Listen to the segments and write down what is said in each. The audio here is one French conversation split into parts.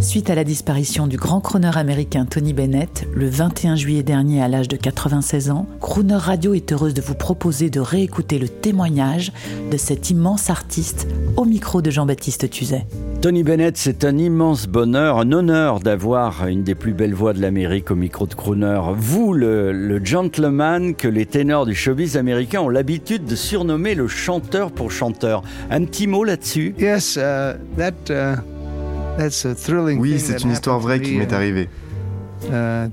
Suite à la disparition du grand crooner américain Tony Bennett, le 21 juillet dernier à l'âge de 96 ans, Crooner Radio est heureuse de vous proposer de réécouter le témoignage de cet immense artiste au micro de Jean-Baptiste Tuzet. Tony Bennett, c'est un immense bonheur, un honneur d'avoir une des plus belles voix de l'Amérique au micro de Crooner. Vous, le, le gentleman que les ténors du showbiz américain ont l'habitude de surnommer le chanteur pour chanteur. Un petit mot là-dessus? Yes, uh, that, uh, Oui, c'est une histoire vraie qui me, m'est arrivée. uh,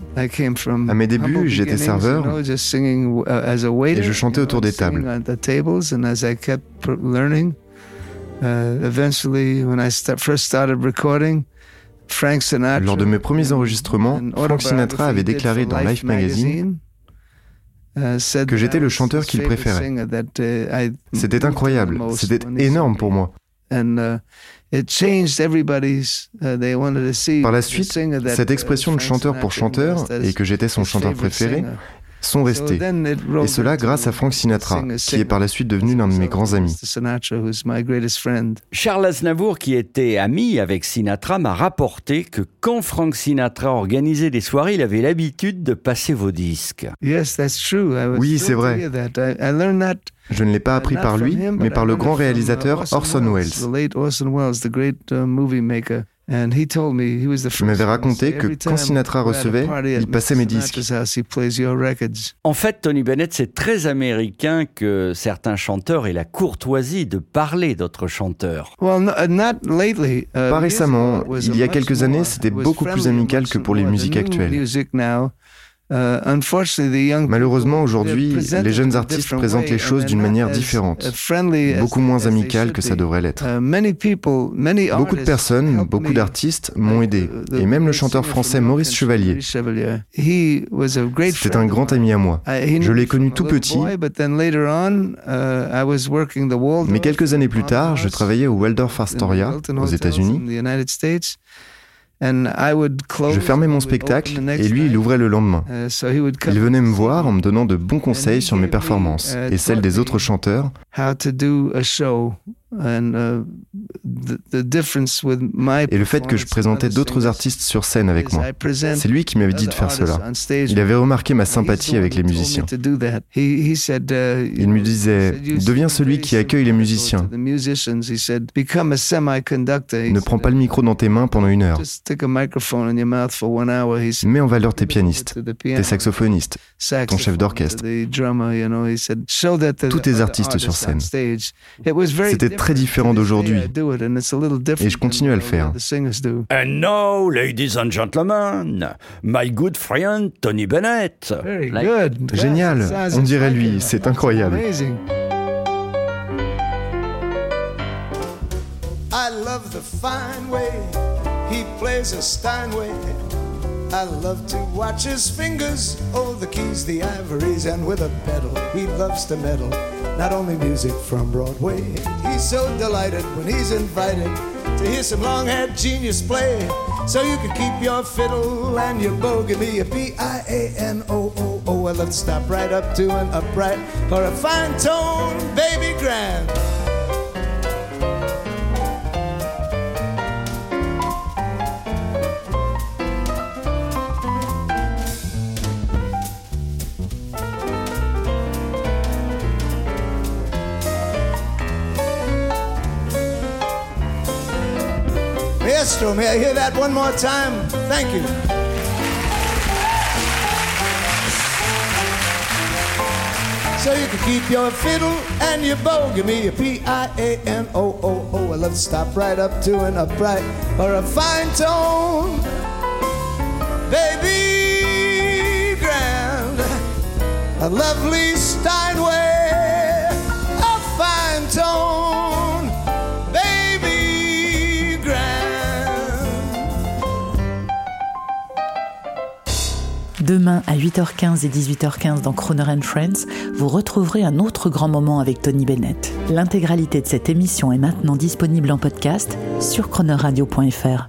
À mes débuts, j'étais serveur uh, et je chantais autour des tables. Lors de mes premiers enregistrements, an Frank Sinatra avait déclaré dans Life magazine uh, que that j'étais le was chanteur qu'il préférait. C'était incroyable, c'était énorme pour moi. And uh, it changed everybody's. Uh, they wanted to see Par la the suite, cette uh, expression de chanteur pour chanteur et que j'étais son chanteur préféré sont So restés. then it rolled Et cela grâce à Frank Sinatra, qui est par la suite devenu l'un de mes grands amis. Charles Aznavour, qui était ami avec Sinatra, m'a rapporté que quand Frank Sinatra organisait des soirées, il avait l'habitude de passer vos disques. Yes, that's true. I was Oui, c'est vrai. Je ne l'ai pas appris not par lui, him, mais but par I le learned grand uh, réalisateur Orson The Welles. late Orson Welles, the great movie maker. And he told me he was the Je m'avais raconté que quand Sinatra recevait, il passait mes disques. En fait, Tony Bennett, c'est très américain que certains chanteurs aient la courtoisie de parler d'autres chanteurs. Uh, not lately. Uh, Pas years récemment. ago, it was Il y a much quelques années, more- c'était beaucoup plus friendly, amical que pour les musiques actuelles. Uh, young Malheureusement, aujourd'hui, les jeunes artistes présentent les choses d'une manière différente, uh, beaucoup moins amicale que ça devrait l'être. Uh, Beaucoup de personnes, beaucoup d'artistes m'ont aidé, the et même le chanteur français Maurice Chevalier. C'était un grand ami à moi. He Je l'ai connu tout petit. uh, Mais quelques années plus tard, je travaillais au Waldorf Astoria, aux États-Unis. Je fermais mon spectacle et lui, il ouvrait le lendemain. Uh, Il venait me voir en me donnant de bons conseils sur mes performances et celles des autres chanteurs, et le fait que je présentais d'autres artistes sur scène avec moi. C'est lui qui m'avait dit de faire cela. Il avait remarqué ma sympathie avec les musiciens. Il me disait, said, "You deviens celui qui accueille les musiciens. to the musicians." He said, "Become a semi-conductor." He Ne prends pas le micro dans tes mains pendant une heure. Mets en valeur tes pianistes, tes saxophonistes, saxophone, chef d'orchestre. to the drummer, you know. He said, "Show that to Tous tes artistes sur scène. stage." It was very C'était très différent d'aujourd'hui. I do it, and it's a little different Et je continue à le faire. the singers do. And now, ladies and gentlemen, my good friend Tony Bennett. Very good. Génial. On dirait lui. C'est incroyable. Amazing. I love the fine way he plays a Steinway. I love to watch his fingers, oh, the keys, the ivories, and with a pedal, he loves to meddle. Not only music from Broadway, he's so delighted when he's invited to hear some long haired genius play. So you can keep your fiddle and your me a P I A N O O O. Love to stop right up to an upright for a fine tone, baby grand. Maestro, may I hear that one more time? Thank you. So you can keep your fiddle and your bow. Give me a P I A N O O O. I love to stop right up to an upright or a fine tone. Baby grand, a lovely Steinway, Demain à 8h15 et 18h15 dans Croner and Friends, vous retrouverez un autre grand moment avec Tony Bennett. L'intégralité de cette émission est maintenant disponible en podcast sur chronoradio.fr.